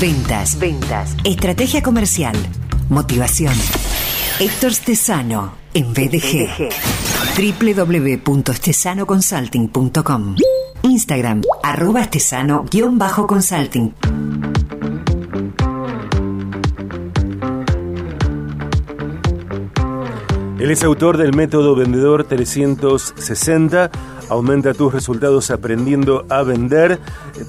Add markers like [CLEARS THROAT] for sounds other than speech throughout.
Ventas. Ventas. Estrategia comercial. Motivación. Héctor Stesano en BDG. www.stesanoconsulting.com Instagram, arroba estesano-consulting. Él es autor del método Vendedor 360. Aumenta tus resultados aprendiendo a vender.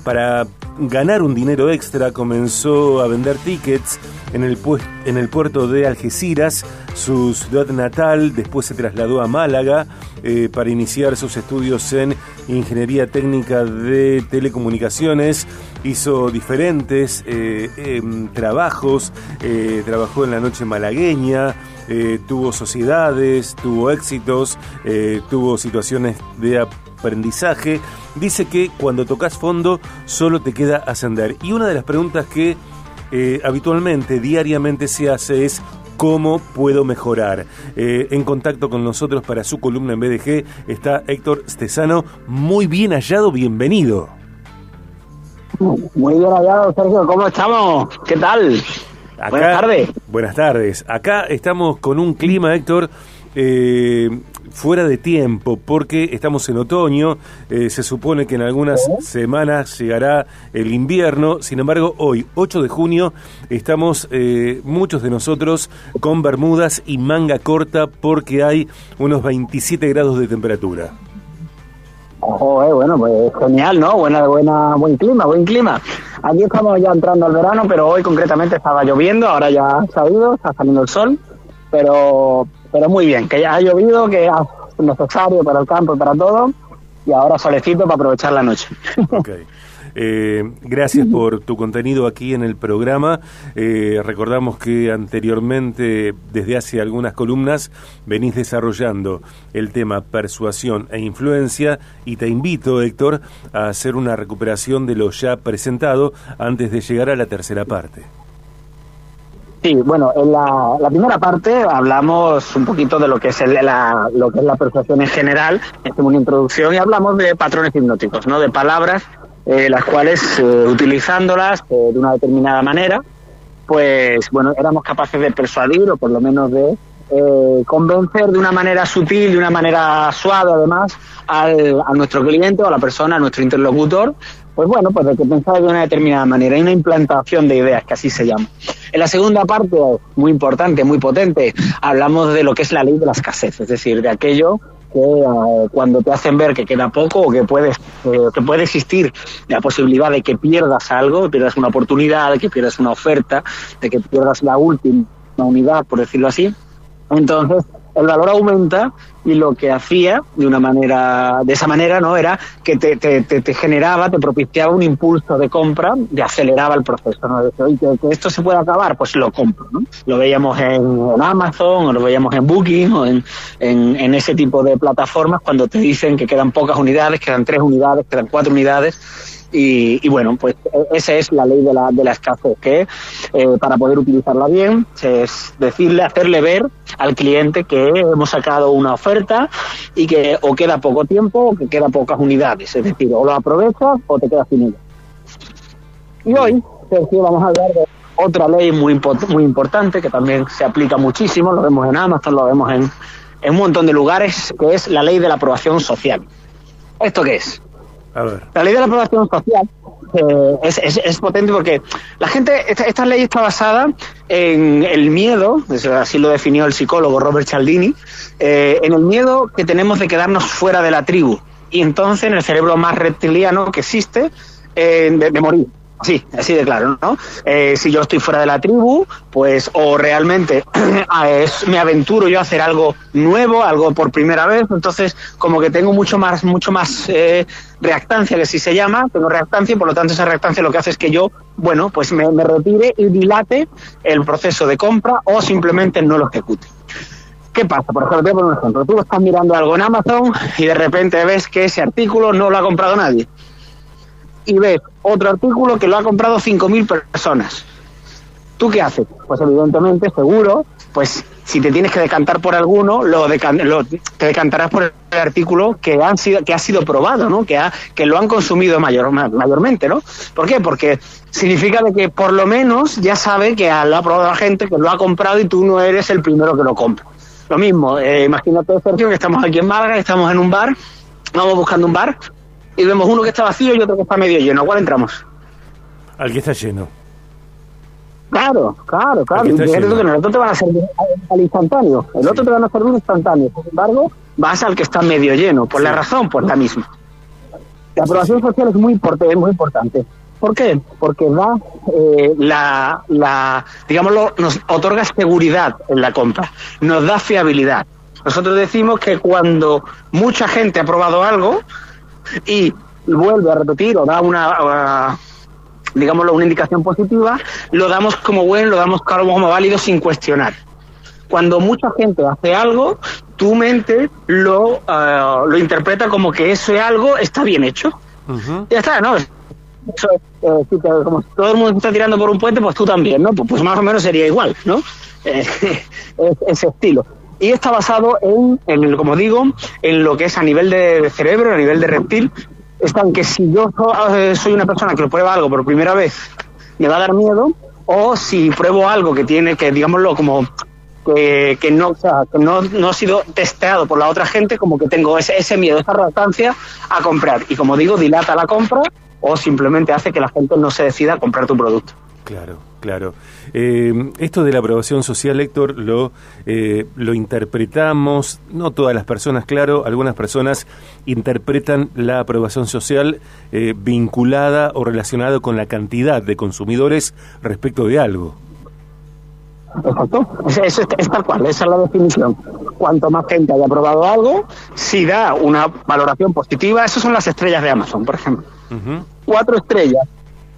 Para ganar un dinero extra comenzó a vender tickets en el, en el puerto de Algeciras, su ciudad natal. Después se trasladó a Málaga eh, para iniciar sus estudios en Ingeniería Técnica de Telecomunicaciones. Hizo diferentes eh, em, trabajos. Eh, trabajó en la noche malagueña. Tuvo sociedades, tuvo éxitos, tuvo situaciones de aprendizaje. Dice que cuando tocas fondo solo te queda ascender. Y una de las preguntas que habitualmente, diariamente se hace es cómo puedo mejorar. Eh, en contacto con nosotros para su columna en BDG está Héctor Stesano. Muy bien hallado, bienvenido. Muy bien hallado, Sergio. ¿Cómo estamos? ¿Qué tal? Buenas tardes. Buenas tardes. Acá estamos con un clima, Héctor, eh, fuera de tiempo, porque estamos en otoño, eh, se supone que en algunas semanas llegará el invierno, sin embargo hoy, 8 de junio, estamos eh, muchos de nosotros con bermudas y manga corta porque hay unos 27 grados de temperatura. Oh, bueno, pues genial, ¿no? Buena, buena, buen clima, buen clima. Aquí estamos ya entrando al verano, pero hoy concretamente estaba lloviendo, ahora ya ha salido, está saliendo el sol, pero pero muy bien, que ya ha llovido, que es necesario para el campo y para todo, y ahora solecito para aprovechar la noche. Okay. [LAUGHS] Eh, gracias por tu contenido aquí en el programa. Eh, recordamos que anteriormente, desde hace algunas columnas, venís desarrollando el tema persuasión e influencia y te invito, Héctor, a hacer una recuperación de lo ya presentado antes de llegar a la tercera parte. Sí, bueno, en la, primera parte hablamos un poquito de lo que es la, lo que es la persuasión en general, es una introducción y hablamos de patrones hipnóticos, ¿no? De palabras eh, las cuales eh, utilizándolas eh, de una determinada manera, pues bueno, éramos capaces de persuadir o por lo menos de convencer de una manera sutil, de una manera suave además, al, a nuestro cliente o a la persona, a nuestro interlocutor, pues bueno, pues de que pensaba de una determinada manera. Hay una implantación de ideas, que así se llama. En la segunda parte, muy importante, muy potente, hablamos de lo que es la ley de la escasez, es decir, de aquello que eh, cuando te hacen ver que queda poco o que puedes eh, que puede existir la posibilidad de que pierdas algo, pierdas una oportunidad, de que pierdas una oferta, de que pierdas la última unidad, por decirlo así. Entonces, el valor aumenta y lo que hacía de una manera, de esa manera, ¿no? Era que te, te, te, generaba, te propiciaba un impulso de compra, de aceleraba el proceso, ¿no? De que, esto se puede acabar, pues lo compro, ¿no? Lo veíamos en, Amazon, o lo veíamos en Booking, o en, en, ese tipo de plataformas cuando te dicen que quedan pocas unidades, quedan tres unidades, quedan cuatro unidades y, bueno, pues e, esa es la ley de la, de la escasez, que eh, para poder utilizarla bien es decirle, hacerle ver al cliente que hemos sacado una oferta y que o queda poco tiempo o que queda pocas unidades, es decir, o lo aprovechas o te quedas sin ella. Y hoy, Sergio, vamos a hablar de otra ley muy, muy importante que también se aplica muchísimo, lo vemos en Amazon, lo vemos en, en un montón de lugares, que es la ley de la aprobación social. ¿Esto qué es? La ley de la aprobación social eh, es, potente porque la gente, esta, ley está basada en el miedo, así lo definió el psicólogo Robert Cialdini, eh, en el miedo que tenemos de quedarnos fuera de la tribu y entonces en el cerebro más reptiliano que existe eh, de morir. Sí, así de claro, ¿no? Eh, si yo estoy fuera de la tribu, pues o realmente [CLEARS THROAT] me aventuro yo a hacer algo nuevo, algo por primera vez, entonces como que tengo mucho más, mucho más eh, reactancia, que si se llama, tengo reactancia y por lo tanto esa reactancia lo que hace es que yo, bueno, pues me, retire y dilate el proceso de compra o simplemente no lo ejecute. ¿Qué pasa? Por ejemplo, por un ejemplo, tú estás mirando algo en Amazon y de repente ves que ese artículo no lo ha comprado nadie y ves otro artículo que lo ha comprado 5.000 personas. ¿Tú qué haces? Pues evidentemente, seguro, pues si te tienes que decantar por alguno, lo, te decantarás por el artículo que, han sido, que ha sido probado, ¿no? que, ha, que lo han consumido mayor, mayormente. ¿no? ¿Por qué? Porque significa de que por lo menos ya sabe que lo ha probado la gente, que lo ha comprado y tú no eres el primero que lo compra. Lo mismo, eh, imagínate, Sergio, que estamos aquí en Málaga, estamos en un bar, vamos buscando un bar y vemos uno que está vacío y otro que está medio lleno. ¿A cuál entramos? Al que está lleno. Claro, claro, claro. Y que el otro te van a servir al instantáneo, el otro te van a servir instantáneo. Sin embargo, vas al que está medio lleno. ¿Por la razón? Pues la misma. La aprobación social es muy importante. Muy importante. ¿Por qué? Porque da eh, la, la, digámoslo, nos otorga seguridad en la compra, nos da fiabilidad. Nosotros decimos que cuando mucha gente ha probado algo y vuelve a repetir o da una, digámoslo, una indicación positiva, lo damos como bueno, lo damos como válido sin cuestionar. Cuando mucha gente hace algo, tu mente lo, eh, lo interpreta como que eso algo está bien hecho. Ya está, ¿no? Eso, eh, como todo el mundo está tirando por un puente, pues tú también, ¿no? Pues, pues más o menos sería igual, ¿no? [LAUGHS] Ese estilo. Y está basado en, en, como digo, en lo que es a nivel de cerebro, a nivel de reptil, están que si yo eh, soy una persona que lo prueba algo por primera vez, me va a dar miedo, o si pruebo algo que tiene, que digámoslo como que, que no, o sea, que no, no ha sido testeado por la otra gente, como que tengo ese, ese miedo, esa reactancia a comprar. Y como digo, dilata la compra o simplemente hace que la gente no se decida a comprar tu producto. Claro, claro. Eh, esto de la aprobación social, Héctor, lo, eh, lo interpretamos, no todas las personas, claro, algunas personas interpretan la aprobación social eh, vinculada o relacionada con la cantidad de consumidores respecto de algo. Exacto, es, es, tal cual, esa es la definición. Cuanto más gente haya probado algo, si da una valoración positiva, esas son las estrellas de Amazon, por ejemplo. Cuatro estrellas,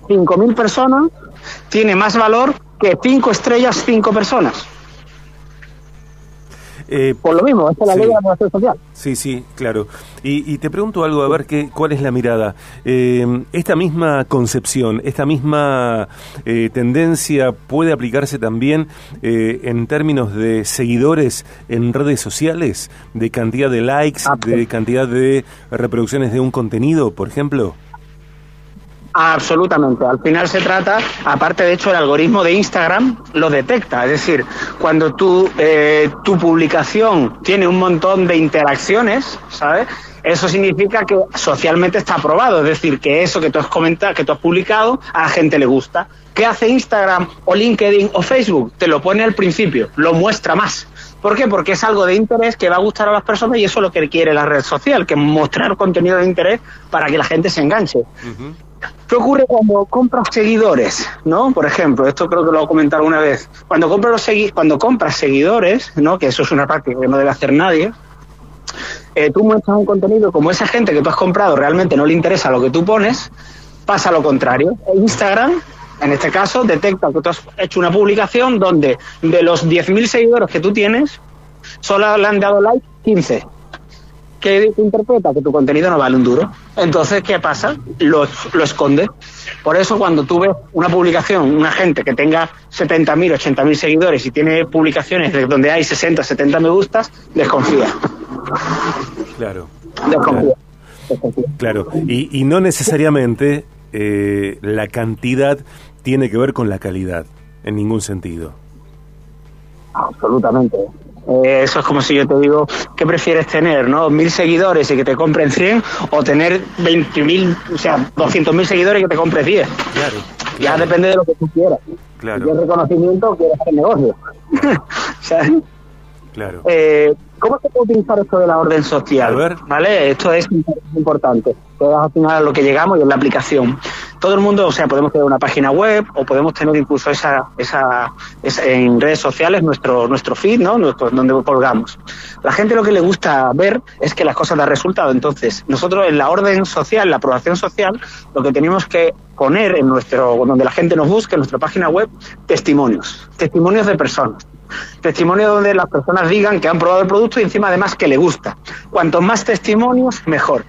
cinco mil personas, tiene más valor que cinco estrellas, cinco personas. Eh, Por lo mismo, esta es la ley de la relación social. Sí, sí, claro. Y, te pregunto algo, a ver qué, cuál es la mirada. Eh, esta misma concepción, esta misma eh, tendencia puede aplicarse también en términos de seguidores en redes sociales, de cantidad de likes, de cantidad de reproducciones de un contenido, por ejemplo. Absolutamente. Al final se trata, aparte de hecho el algoritmo de Instagram lo detecta. Es decir, cuando tu, eh, tu publicación tiene un montón de interacciones, ¿sabes? Eso significa que socialmente está aprobado. Es decir, que eso que tú has comentado, que tú has publicado, a la gente le gusta. ¿Qué hace Instagram o LinkedIn o Facebook? Te lo pone al principio, lo muestra más. ¿Por qué? Porque es algo de interés que va a gustar a las personas y eso es lo que quiere la red social, que mostrar contenido de interés para que la gente se enganche. ¿Qué ocurre cuando compras seguidores? ¿No? Por ejemplo, esto creo que lo he comentado una vez. Cuando compras, los cuando compras seguidores, ¿no? que eso es una práctica que no debe hacer nadie, eh, tú muestras un contenido como esa gente que tú has comprado realmente no le interesa lo que tú pones, pasa lo contrario. Instagram, en este caso, detecta que tú has hecho una publicación donde de los 10.000 seguidores que tú tienes, solo le han dado like 15 que interpreta que tu contenido no vale un duro. Entonces, ¿qué pasa? Lo, lo esconde. Por eso, cuando tú ves una publicación, una gente que tenga 70.000, 80.000 seguidores y tiene publicaciones de donde hay 60, 70 me gustas, desconfía. Claro. Desconfía. Claro. Y, y no necesariamente eh, la cantidad tiene que ver con la calidad, en ningún sentido. Absolutamente. Eh, eso es como si yo te digo, ¿qué prefieres tener? ¿no? ¿Mil seguidores y que te compren 100 o tener 20.000, o sea, 200.000 seguidores y que te compres 10? Claro. Ya depende de lo que tú quieras. Claro. Quieres reconocimiento, quieres hacer negocio. [LAUGHS] ¿Sabes? Claro. Eh, ¿Cómo se puede utilizar esto de la orden social? A ver. ¿Vale? Esto es importante. Todo al final a lo que llegamos y en la aplicación todo el mundo, o sea, podemos tener una página web o podemos tener incluso esa, esa, en redes sociales nuestro, nuestro feed, ¿no? donde colgamos. La gente lo que le gusta ver es que las cosas dan resultado. Entonces, nosotros en la orden social, la aprobación social, lo que tenemos que poner en nuestro, donde la gente nos busque, en nuestra página web, testimonios. Testimonios de personas. Testimonios donde las personas digan que han probado el producto y encima además que le gusta. Cuanto más testimonios, mejor.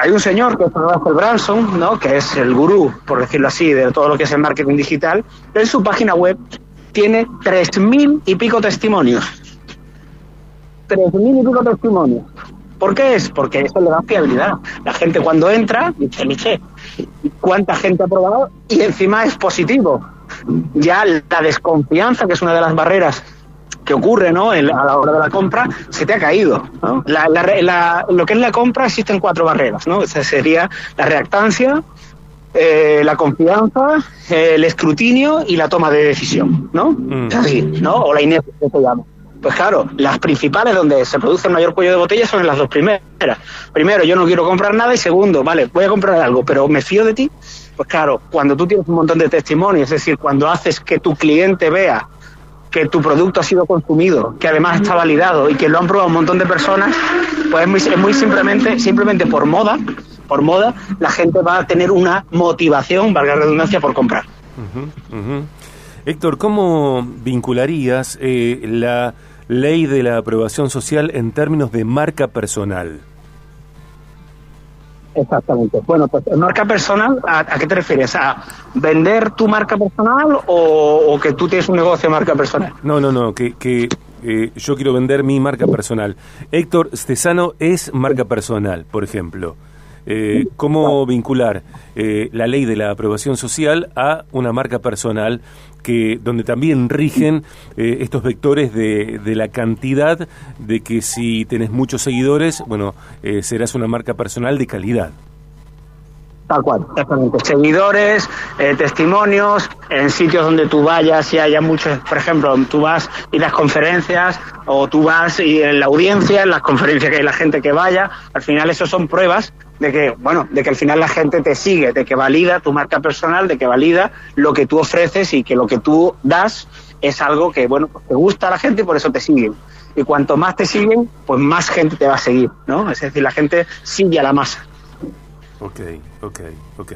Hay un señor que es Russell Branson, ¿no? que es el gurú, por decirlo así, de todo lo que es el marketing digital. En su página web tiene tres mil y pico testimonios. Tres mil y pico testimonios. ¿Por qué es? Porque eso le da fiabilidad. La gente cuando entra dice, dice, ¿cuánta gente ha probado? Y encima es positivo. Ya la desconfianza, que es una de las barreras que ocurre ¿no? a la hora de la compra, se te ha caído. ¿no? lo que es la compra existen cuatro barreras. ¿no? Esa sería la reactancia, eh, la confianza, el escrutinio y la toma de decisión. ¿no? Mm. Así, ¿no? O la inercia que se llama. Pues claro, las principales donde se produce el mayor cuello de botella son en las dos primeras. Primero, yo no quiero comprar nada y segundo, vale, voy a comprar algo, pero me fío de ti. Pues claro, cuando tú tienes un montón de testimonios, es decir, cuando haces que tu cliente vea que tu producto ha sido consumido, que además está validado y que lo han probado un montón de personas, pues es muy, muy simplemente, simplemente por moda, por moda, la gente va a tener una motivación, valga la redundancia, por comprar. Héctor, ¿cómo vincularías eh, la ley de la aprobación social en términos de marca personal? Exactamente. Bueno, pues marca personal, ¿a, qué te refieres? ¿A vender tu marca personal o, que tú tienes un negocio de marca personal? No, no, no, que, que eh, yo quiero vender mi marca personal. Héctor Stesano es marca personal, por ejemplo. Eh, ¿Cómo vincular eh, la ley de la aprobación social a una marca personal que donde también rigen eh, estos vectores de, de, la cantidad de que si tenés muchos seguidores, bueno, serás una marca personal de calidad? Tal cual, exactamente. Seguidores, testimonios, en sitios donde tú vayas y haya muchos, por ejemplo, tú vas y las conferencias o tú vas y en la audiencia, en las conferencias que hay la gente que vaya, al final eso son pruebas de que, bueno, de que al final la gente te sigue, de que valida tu marca personal, de que valida lo que tú ofreces y que lo que tú das es algo que, bueno, te gusta a la gente y por eso te siguen. Y cuanto más te siguen, pues más gente te va a seguir, ¿no? Es decir, la gente sigue a la masa. Ok, ok, ok.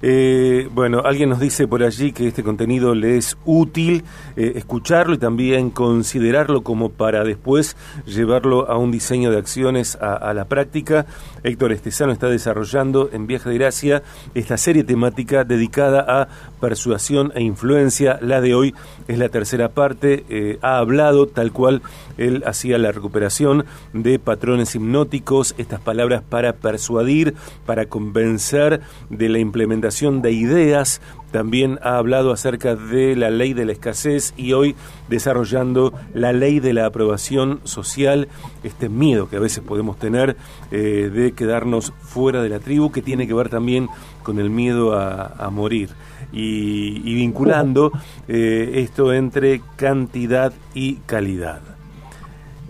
Eh, bueno, alguien nos dice por allí que este contenido le es útil eh, escucharlo y también considerarlo como para después llevarlo a un diseño de acciones a, la práctica. Héctor Estesano está desarrollando en Viaje de Gracia esta serie temática dedicada a persuasión e influencia. La de hoy es la tercera parte. Eh, ha hablado tal cual él hacía la recuperación de patrones hipnóticos, estas palabras para persuadir, para convencer de la implementación de ideas, también ha hablado acerca de la ley de la escasez y hoy desarrollando la ley de la aprobación social, este miedo que a veces podemos tener eh, de quedarnos fuera de la tribu, que tiene que ver también con el miedo a, morir. Y, vinculando eh, esto entre cantidad y calidad.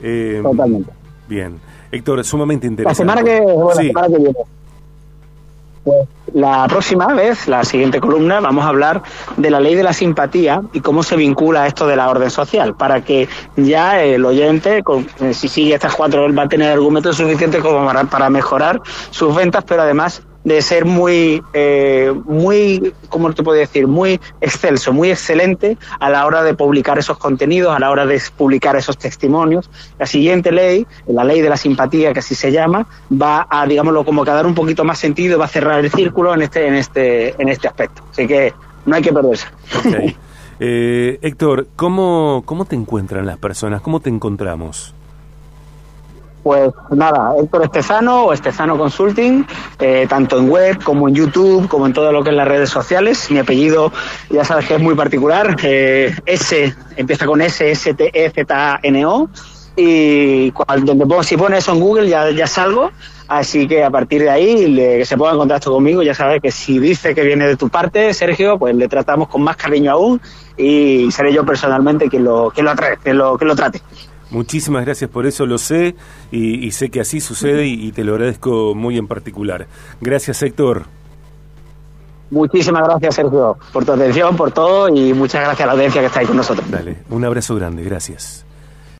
Eh, Totalmente. Bien. Héctor, sumamente interesante. La semana que, la semana que viene la próxima vez, la siguiente columna, vamos a hablar de la ley de la simpatía y cómo se vincula esto de la orden social, para que ya el oyente, eh, si sigue estas cuatro, va a tener argumentos suficientes como para mejorar sus ventas, pero además de ser muy, eh, muy, ¿cómo te puedo decir? Muy excelso, muy excelente a la hora de publicar esos contenidos, a la hora de publicar esos testimonios. La siguiente ley, la ley de la simpatía, que así se llama, va a, digámoslo, como que a dar un poquito más sentido, va a cerrar el círculo en este, en este, en este aspecto. Así que no hay que perderse. [LAUGHS] Eh, Héctor, ¿cómo, ¿cómo te encuentran las personas? ¿Cómo te encontramos? Pues nada, Héctor Estezano o Estezano Consulting, eh, tanto en web como en YouTube, como en todo lo que es las redes sociales. Mi apellido, ya sabes que es muy particular, eh, S, empieza con S, S, T, E, Z, A, N, O. Y si pones eso en Google ya, salgo. Así que a partir de ahí, le, que se ponga en contacto conmigo, ya sabes que si dice que viene de tu parte, Sergio, pues le tratamos con más cariño aún y seré yo personalmente quien lo, quien lo, que lo, que lo trate. Muchísimas gracias por eso, lo sé y, sé que así sucede y, te lo agradezco muy en particular. Gracias, Héctor. Muchísimas gracias, Sergio, por tu atención, por todo y muchas gracias a la audiencia que está ahí con nosotros. Dale, un abrazo grande, gracias.